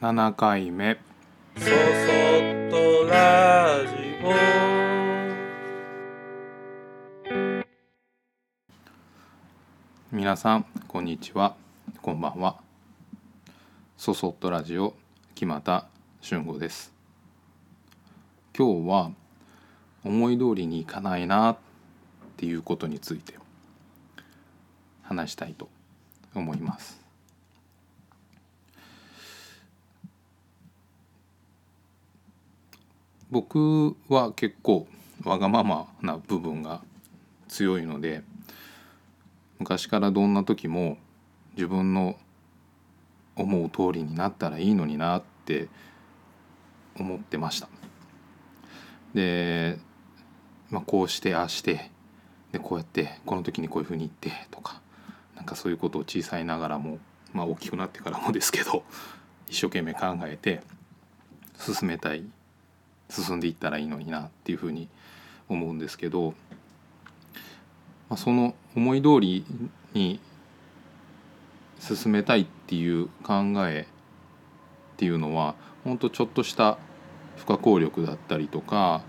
7回目。そそっとラジ皆さんこんにちは。こんばんは。そそっとラジオ木又俊吾です。今日は思い通りにいかないなっていうことについて話したいと思います僕は結構わがままな部分が強いので昔からどんな時も自分の思う通りになったらいいのになって思ってました。で、まあ、こうしてああしてでこうやってこの時にこういうふうに言ってとかなんかそういうことを小さいながらも、まあ、大きくなってからもですけど一生懸命考えて進めたい進んでいったらいいのになっていうふうに思うんですけど、まあ、その思い通りに進めたいっていう考えっていうのは本当ちょっとした不可抗力だったりとか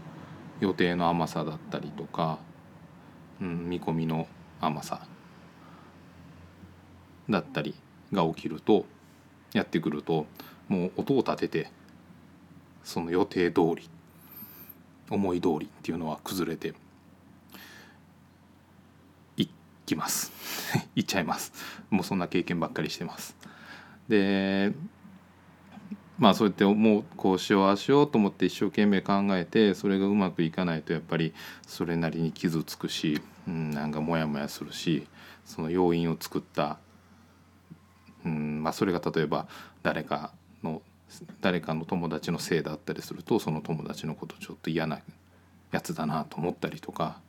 予定の甘さだったりとか、うん、見込みの甘さだったりが起きるとやってくるともう音を立ててその予定通り思い通りっていうのは崩れていきます。いっちゃいます。もうそんな経験ばっかりしてます。でまあそうやってもうこうしようああしようと思って一生懸命考えてそれがうまくいかないとやっぱりそれなりに傷つくし、うん、なんかモヤモヤするしその要因を作った、うんまあ、それが例えば誰かの誰かの友達のせいだったりするとその友達のことちょっと嫌なやつだなと思ったりとか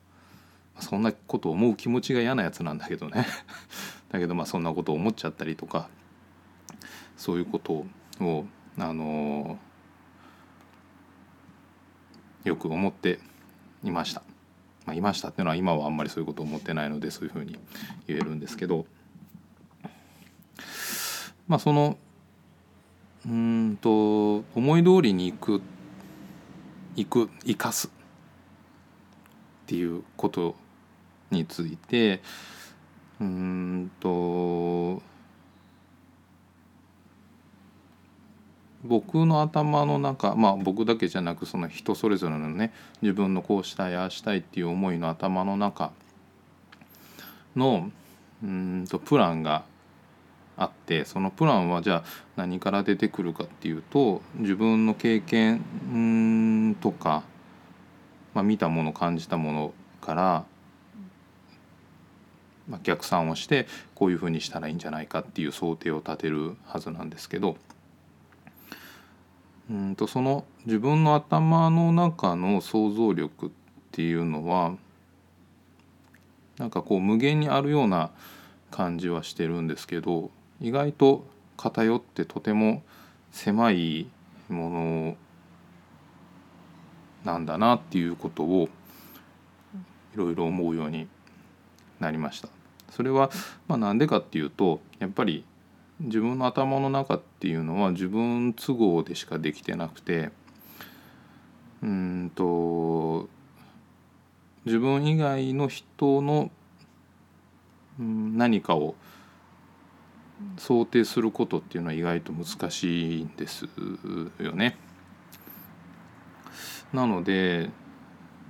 そんなこと思う気持ちが嫌なやつなんだけどね だけどまあそんなこと思っちゃったりとかそういうことをあの、よく思っていました。まあ、いましたっていうのは今はあんまりそういうこと思ってないのでそういうふうに言えるんですけどまあそのうんと思い通りに行く行く生かす。っていうことについてうんと僕の頭の中まあ僕だけじゃなくその人それぞれのね自分のこうしたいああしたいっていう思いの頭の中のうんとプランがあってそのプランはじゃあ何から出てくるかっていうと自分の経験とか、まあ、見たもの感じたものから、まあ、逆算をしてこういうふうにしたらいいんじゃないかっていう想定を立てるはずなんですけどうんとその自分の頭の中の想像力っていうのはなんかこう無限にあるような感じはしてるんですけど意外と偏ってとても狭いものなんだなっていうことをいろいろ思うようになりました。それはまあなんでかっていうとやっぱり自分の頭の中っていうのは自分都合でしかできてなくてうんと自分以外の人の何かを想定することっていうのは意外と難しいんですよね。なので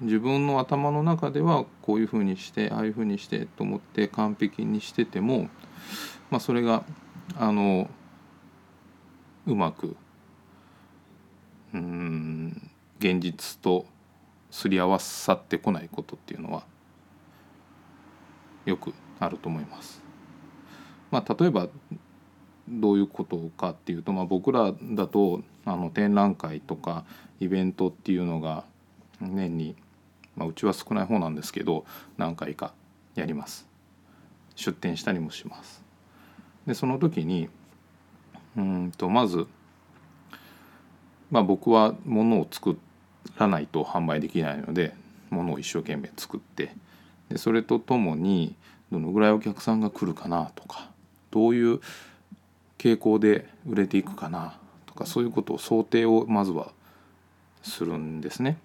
自分の頭の中ではこういうふうにしてああいうふうにしてと思って完璧にしてても、まあ、それがあのうまくうん現実とすり合わさってこないことっていうのはよくあると思います。まあ、例えばどういうことかっていうと、まあ、僕らだとあの展覧会とかイベントっていうのが年に、まあ、うちは少ない方なんですけど何回かやります。出展したりもします。でその時にうんとまず、まあ、僕は物を作らないと販売できないので物を一生懸命作ってでそれとともにどのぐらいお客さんが来るかなとかどういう傾向で売れていくかなとかそういうことを想定をまずはするんですね。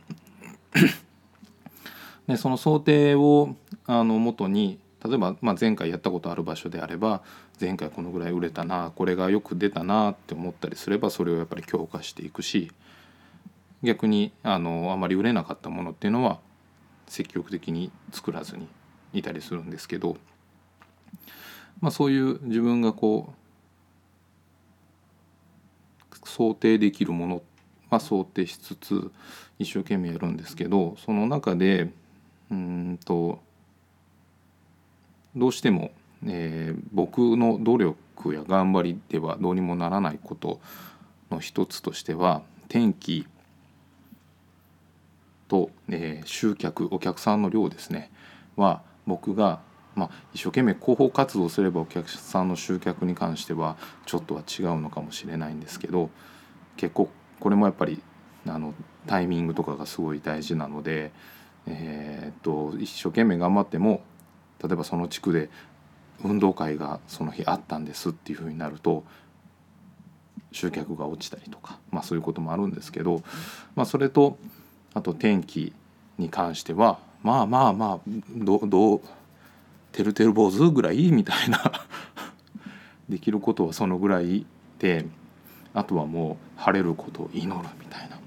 でその想定をあの元に例えば、まあ、前回やったことある場所であれば前回このぐらい売れたなこれがよく出たなって思ったりすればそれをやっぱり強化していくし逆にあのあまり売れなかったものっていうのは積極的に作らずにいたりするんですけど、まあ、そういう自分がこう想定できるものは想定しつつ一生懸命やるんですけどその中でうんとどうしても、えー、僕の努力や頑張りではどうにもならないことの一つとしては天気と、えー、集客お客さんの量ですね。は僕が、まあ、一生懸命広報活動すればお客さんの集客に関してはちょっとは違うのかもしれないんですけど結構これもやっぱりあのタイミングとかがすごい大事なので、えー、っと一生懸命頑張っても例えばその地区で運動会がその日あったんですっていうふうになると集客が落ちたりとか、まあ、そういうこともあるんですけど、まあ、それとあと天気に関してはまあまあまあどどうてるてる坊主ぐらいみたいな。できることはそのぐらいであとはもう晴れることを祈るみたいな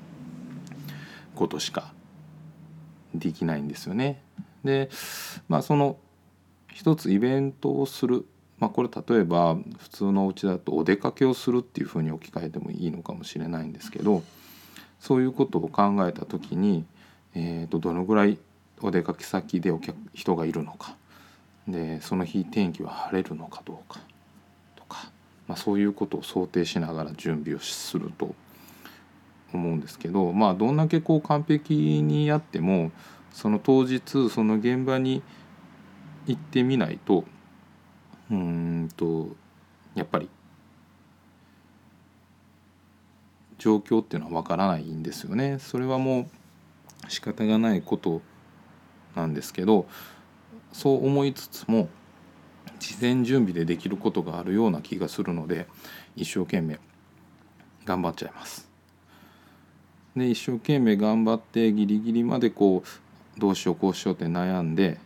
ことしかできないんですよね。でまあその一つイベントをする、まあ、これ例えば普通のお家だとお出かけをするっていうふうに置き換えてもいいのかもしれないんですけどそういうことを考えた時に、えー、とどのぐらいお出かけ先でお客人がいるのか。でその日天気は晴れるのかどうかとか、まあ、そういうことを想定しながら準備をすると思うんですけどまあどんだけこう完璧にやってもその当日その現場に行ってみないとうんとやっぱり状況っていうのは分からないんですよね。それはもう仕方がないことなんですけどそう思いつつも事前準備でできることがあるような気がするので一生懸命頑張っちゃいます。で一生懸命頑張ってギリギリまでこうどうしようこうしようって悩んで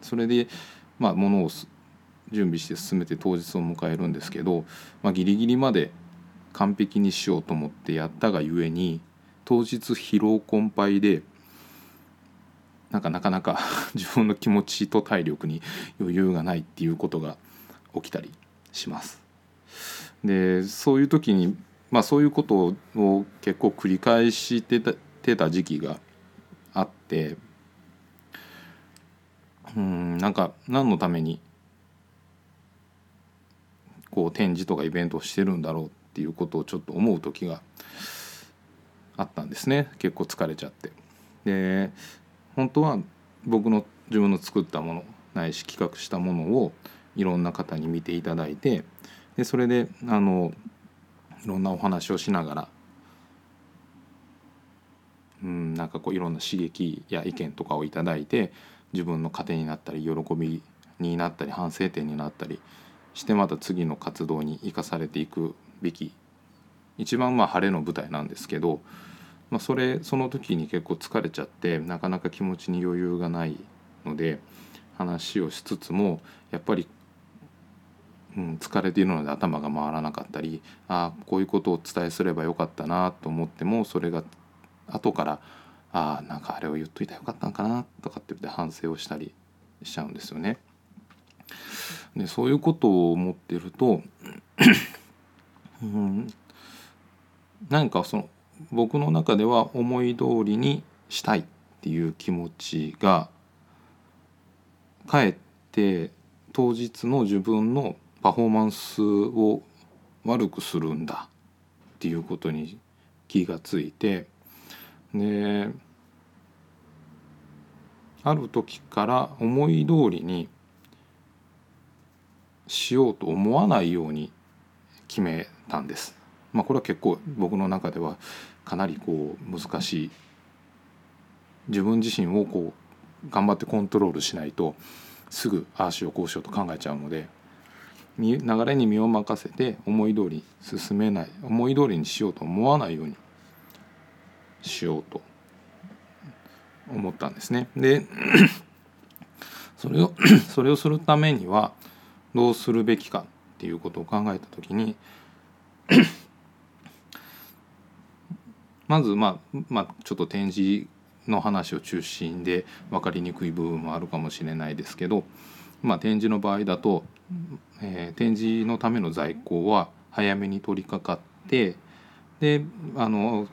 それでまあものを準備して進めて当日を迎えるんですけど、まあ、ギリギリまで完璧にしようと思ってやったがゆえに当日疲労困憊でなんかなかなか 自分の気持ちと体力に余裕がないっていうことが起きたりします。でそういう時にまあそういうことを結構繰り返してたてた時期があってうんなんか何のためにこう展示とかイベントをしてるんだろうっていうことをちょっと思う時があったんですね結構疲れちゃって。で本当は僕の自分の作ったものないし企画したものをいろんな方に見ていただいてでそれであのいろんなお話をしながらうんなんかこういろんな刺激や意見とかをいただいて自分の糧になったり喜びになったり反省点になったりしてまた次の活動に生かされていくべき一番まあ晴れの舞台なんですけど、まあ、それその時に結構疲れちゃってなかなか気持ちに余裕がないので話をしつつもやっぱり、うん、疲れているので頭が回らなかったりああこういうことをお伝えすればよかったなと思ってもそれが後からああなんかあれを言っといたらよかったんかなとかって反省をしたりしちゃうんですよね。でそういうことを思ってるとうん何かその僕の中では思い通りにしたいっていう気持ちがかえって当日の自分のパフォーマンスを悪くするんだっていうことに気がついてである時から思い通りにしようと思わないように決めたんです。まあ、これは結構僕の中ではかなりこう難しい自分自身をこう頑張ってコントロールしないとすぐああしようこうしようと考えちゃうので流れに身を任せて思い通り進めない思い通りにしようと思わないようにしようと思ったんですね。で それを それをするためにはどうするべきかっていうことを考えた時にまずまあまあちょっと展示の話を中心で分かりにくい部分もあるかもしれないですけど、まあ、展示の場合だと、えー、展示のための在庫は早めに取り掛かってであの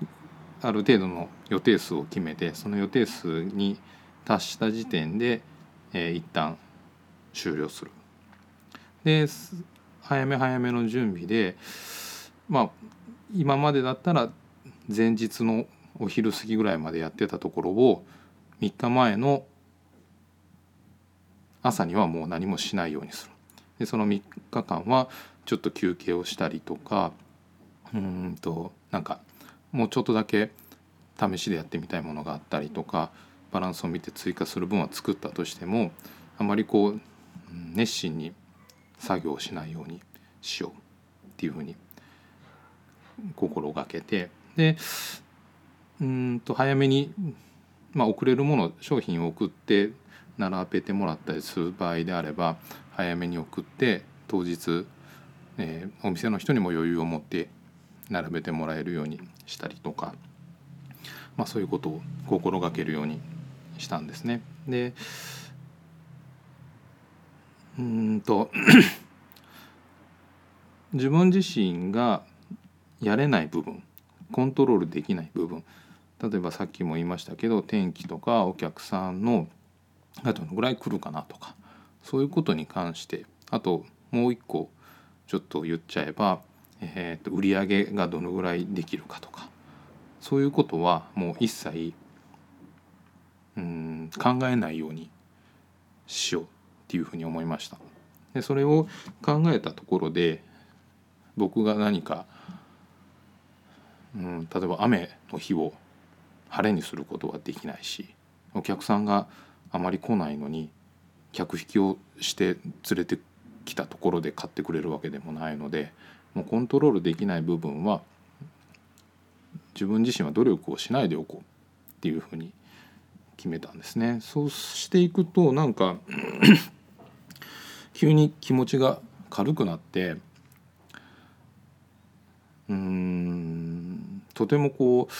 ある程度の予定数を決めてその予定数に達した時点で、えー、一旦終了する。で早め早めの準備でまあ今までだったら前日のお昼過ぎぐらいまでやってたところを3日前の朝にはもう何もしないようにする。でその3日間はちょっと休憩をしたりとかうんとなんかもうちょっとだけ試しでやってみたいものがあったりとかバランスを見て追加する分は作ったとしてもあまりこう熱心に作業しないようにしようっていうふうに心がけてでうんと早めに、まあ、送れるもの商品を送って並べてもらったりする場合であれば早めに送って当日、えー、お店の人にも余裕を持って並べてもらえるようにしたりとか、まあ、そういうことを心がけるようにしたんですね。でうんと 自分自身がやれない部分コントロールできない部分。例えばさっきも言いましたけど天気とかお客さんのがどのぐらい来るかなとかそういうことに関して。あともう一個ちょっと言っちゃえば、えー、と売り上げがどのぐらいできるかとか。そういうことはもう一切うん考えないようにしようっていうふうに思いました。でそれを考えたところで僕が何か、うん、例えば雨の日を晴れにすることはできないしお客さんがあまり来ないのに客引きをして連れてきたところで買ってくれるわけでもないのでもうコントロールできない部分は自分自身は努力をしないでおこうっていうふうに決めたんですね。そうしていくとなんか 急に気持ちが軽くなってうんとてもこう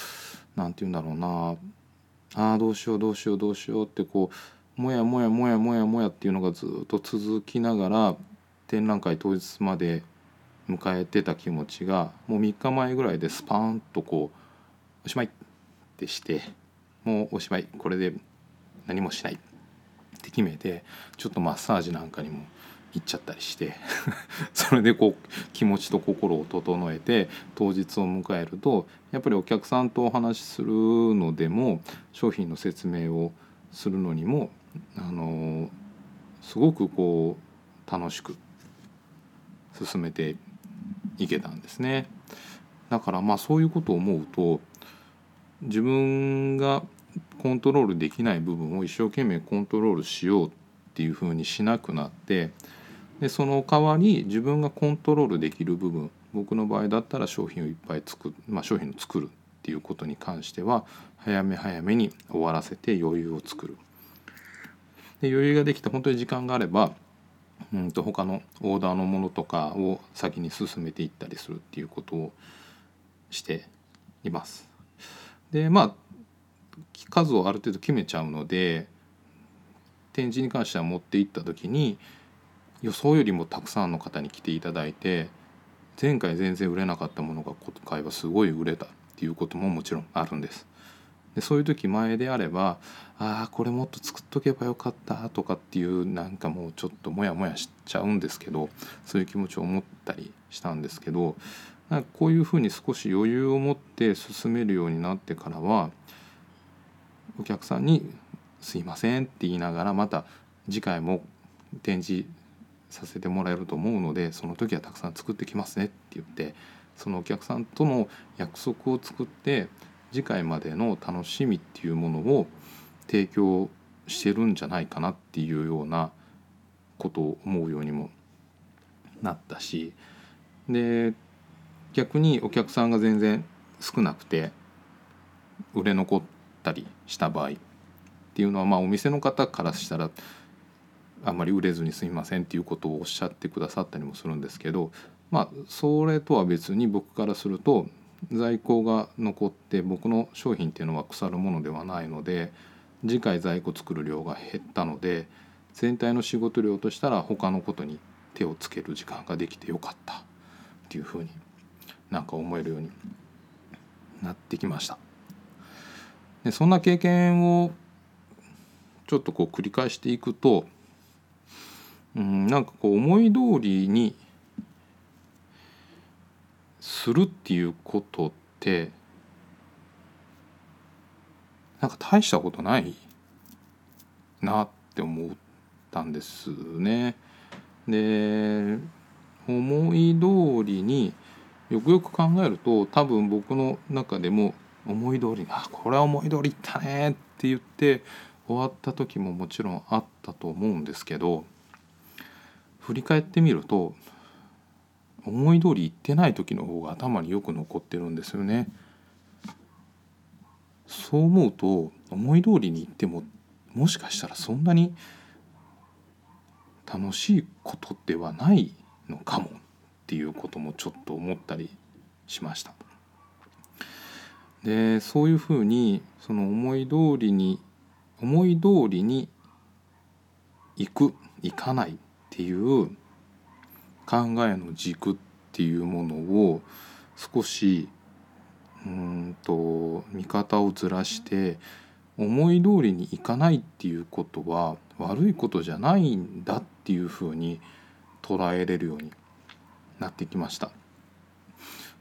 何て言うんだろうな。ああどうしようどうしようどうしようってこうもやもやもやもやもやっていうのがずっと続きながら展覧会当日まで迎えてた気持ちがもう3日前ぐらいでスパーンとこうおしまいってしてもうおしまいこれで何もしないって決めてちょっとマッサージなんかにも行っちゃったりして それでこう気持ちと心を整えて当日を迎えるとやっぱりお客さんとお話しするのでも商品の説明をするのにもあのすごくこう楽しく進めていけたんですね。だからまあそういうことを思うと自分がコントロールできない部分を一生懸命コントロールしようっていうふうにしなくなってでその代わり自分がコントロールできる部分僕の場合だったら商品をいっぱい作る、まあ、商品を作るっていうことに関しては早め早めに終わらせて余裕を作る。で余裕ができて本当に時間があればうんと他のオーダーのものとかを先に進めていったりするっていうことをしています。でまあ数をある程度決めちゃうので展示に関しては持っていった時に予想よりもたくさんの方に来ていただいて前回全然売れなかったものが今回はすごい売れたっていうことももちろんあるんです。でそういう時前であればああこれもっと作っとけばよかったとかっていうなんかもうちょっとモヤモヤしちゃうんですけどそういう気持ちを思ったりしたんですけどなんかこういうふうに少し余裕を持って進めるようになってからはお客さんに「すいません」って言いながらまた次回も展示させてもらえると思うのでその時はたくさん作ってきますねって言ってそのお客さんとの約束を作って次回までの楽しみっていうものを提供してるんじゃないかなっていうようなことを思うようにもなったしで逆にお客さんが全然少なくて売れ残ったりした場合っていうのはまあお店の方からしたらあんまり売れずにすみませんっていうことをおっしゃってくださったりもするんですけどまあそれとは別に僕からすると在庫が残って僕の商品っていうのは腐るものではないので次回在庫作る量が減ったので全体の仕事量としたら他のことに手をつける時間ができてよかったっていうふうになんか思えるようになってきました。でそんな経験をちょっとこう繰り返していくとうんなんかこう思い通りにするっていうことってなんか大したことないなって思ったんですね。で思い通りによくよく考えると多分僕の中でも思い通りに「あこれは思い通りいったね」って言って終わった時ももちろんあったと思うんですけど振り返ってみると思い通りいってない時の方が頭によく残ってるんですよね。そう思うと思い通りにいってももしかしたらそんなに楽しいことではないのかもっていうこともちょっと思ったりしました。でそういうふうにその思い通りに思い通りに行く行かないっていう考えの軸っていうものを少しうんと見方をずらして思い通りにいかないっていうことは悪いことじゃないんだっていうふうに捉えれるようになってきました。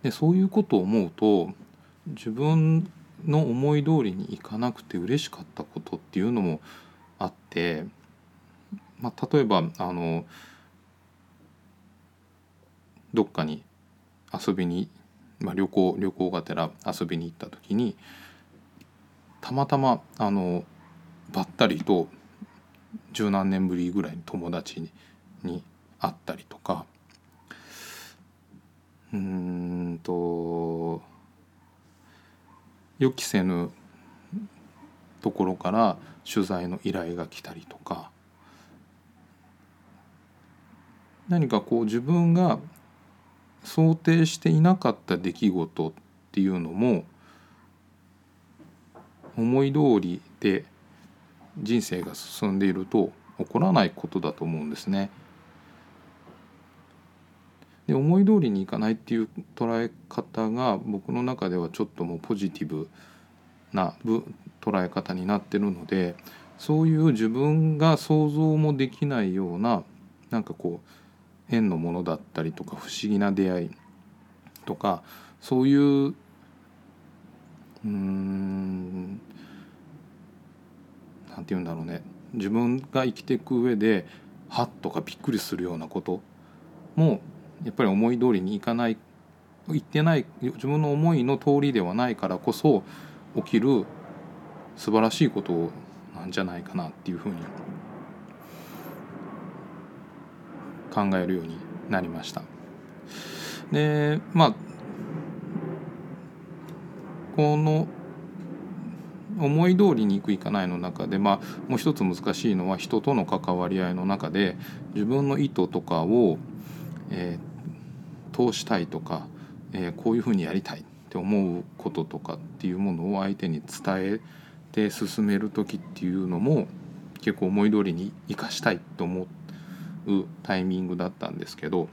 でそういうことを思うと自分の思い通りにいかなくて嬉しかったことっていうのもあって、まあ、例えばあのどっかに遊びに、まあ、旅行旅行がてら遊びに行った時にたまたまあのばったりと十何年ぶりぐらいに友達にに会ったりとかうんと予期せぬところから取材の依頼が来たりとか何かこう自分が想定していなかった出来事っていうのも思い通りで人生が進んでいると起こらないことだと思うんですね。で思い通りにいかないっていう捉え方が僕の中ではちょっともうポジティブな捉え方になってるのでそういう自分が想像もできないようななんかこう変のものだったりとか不思議な出会いとかそういううんなんて言うんだろうね。自分が生きていく上ではっとかびっくりするようなこともやっぱり思い通りにいかないいってない自分の思いの通りではないからこそ起きる素晴らしいことなんじゃないかなっていうふうに考えるようになりました。でまあこの思い通りにいくいかないの中で、まあ、もう一つ難しいのは人との関わり合いの中で自分の意図とかを、えー、通したいとか、えー、こういうふうにやりたいって思うこととかっていうものを相手に伝えて進める時っていうのも結構思い通りに生かしたいと思ってうタイミングだったんですけど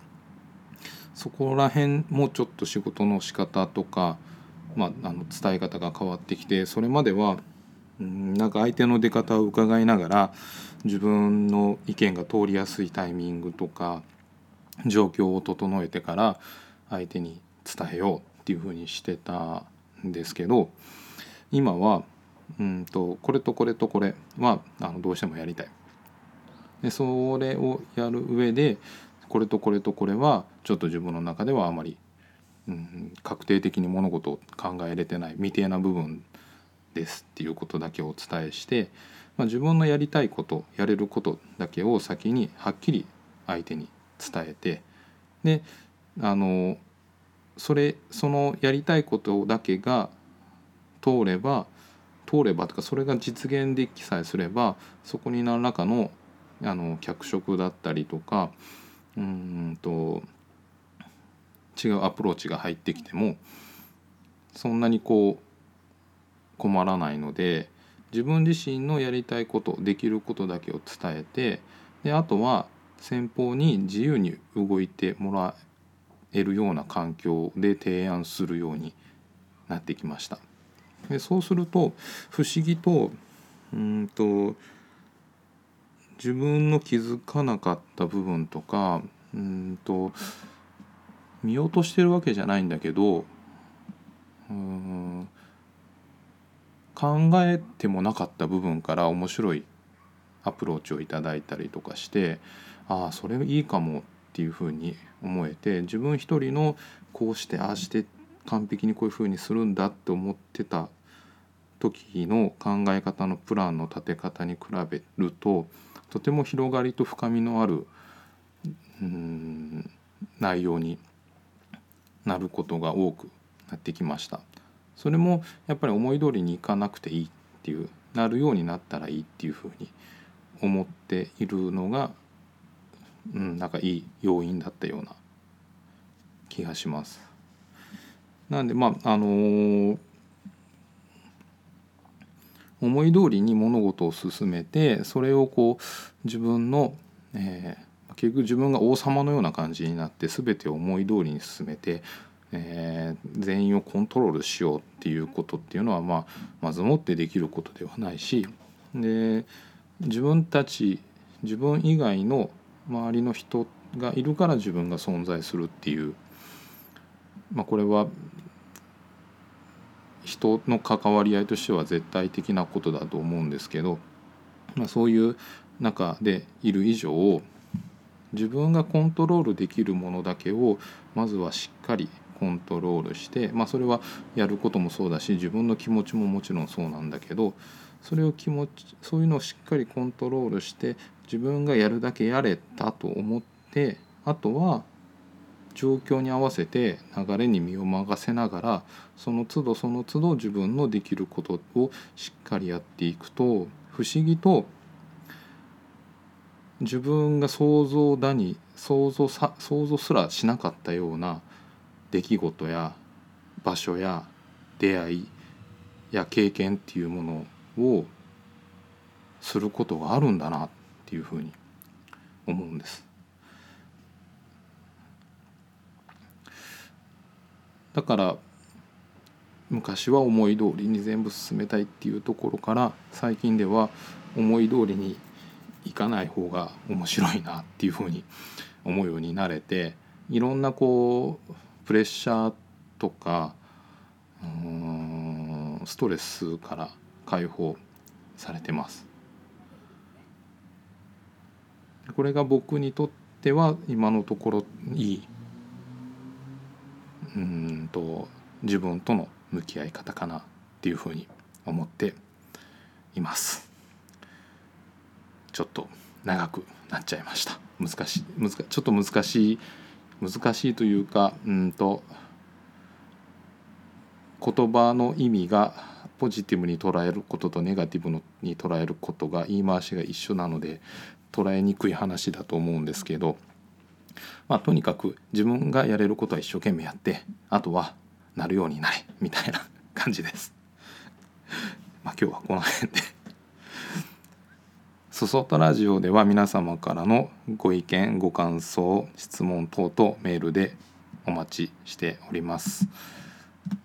そこら辺もちょっと仕事の仕方とか、まあ、あの伝え方が変わってきてそれまではなんか相手の出方を伺いながら自分の意見が通りやすいタイミングとか状況を整えてから相手に伝えようっていうふうにしてたんですけど今はうんとこれとこれとこれはあのどうしてもやりたい。でそれをやる上でこれとこれとこれはちょっと自分の中ではあまり、うん、確定的に物事を考えれてない未定な部分ですっていうことだけをお伝えして、まあ、自分のやりたいことやれることだけを先にはっきり相手に伝えてであのそれそのやりたいことだけが通れば通ればとかそれが実現できさえすればそこに何らかのあの脚色だったりとかうんと違うアプローチが入ってきてもそんなにこう困らないので自分自身のやりたいことできることだけを伝えてであとは先方に自由に動いてもらえるような環境で提案するようになってきました。でそうすると不思議とうんと自分の気づかなかった部分とかうんと見落としてるわけじゃないんだけどうん考えてもなかった部分から面白いアプローチをいただいたりとかしてああそれいいかもっていうふうに思えて自分一人のこうしてああして完璧にこういうふうにするんだって思ってた時の考え方のプランの立て方に比べるととても広がりと深みのあるうん内容になることが多くなってきましたそれもやっぱり思い通りにいかなくていいっていうなるようになったらいいっていうふうに思っているのが、うん、なんかいい要因だったような気がします。なんでまああのー、思い通りに物事を進めてそれをこう自分の、えー、結局自分が王様のような感じになって全てを思い通りに進めてえー、全員をコントロールしようっていうことっていうのは、まあ、まずもってできることではないしで自分たち自分以外の周りの人がいるから自分が存在するっていう、まあ、これは人の関わり合いとしては絶対的なことだと思うんですけど、まあ、そういう中でいる以上自分がコントロールできるものだけをまずはしっかりコントロールして、まあ、それはやることもそうだし自分の気持ちももちろんそうなんだけどそれを気持ちそういうのをしっかりコントロールして自分がやるだけやれたと思ってあとは状況に合わせて流れに身を任せながらその都度その都度自分のできることをしっかりやっていくと不思議と自分が想像だに想像さ想像すらしなかったような出来事や場所や出会いや経験っていうものをすることがあるんだなっていうふうに思うんです。だから昔は思い通りに全部進めたいっていうところから最近では思い通りにいかない方が面白いなっていうふうに思うようになれていろんなこうプレッシャーとかうんストレスから解放されてます。これが僕にとっては今のところいいうんと自分との向き合い方かなっていうふうに思っています。ちょっと長くなっちゃいました。難しい難ちょっと難しい難しいというかうんと言葉の意味がポジティブに捉えることとネガティブに捉えることが言い回しが一緒なので捉えにくい話だと思うんですけど、まあ、とにかく自分がやれることは一生懸命やってあとはなるようになれみたいな 感じです。まあ、今日はこの辺で そそとラジオでは皆様からのご意見ご感想質問等々メールでお待ちしております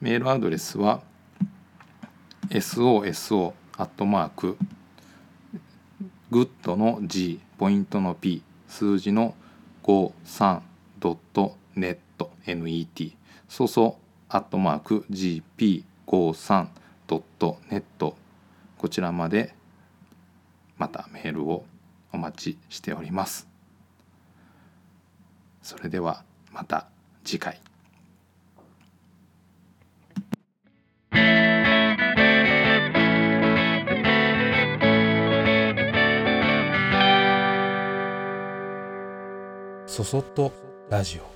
メールアドレスは soso アットマークグッドの G ポイントの P 数字の53ドットネット net そそアットマーク gp53 ドットネット。こちらまでまたメールをお待ちしております。それではまた次回。そそっとラジオ。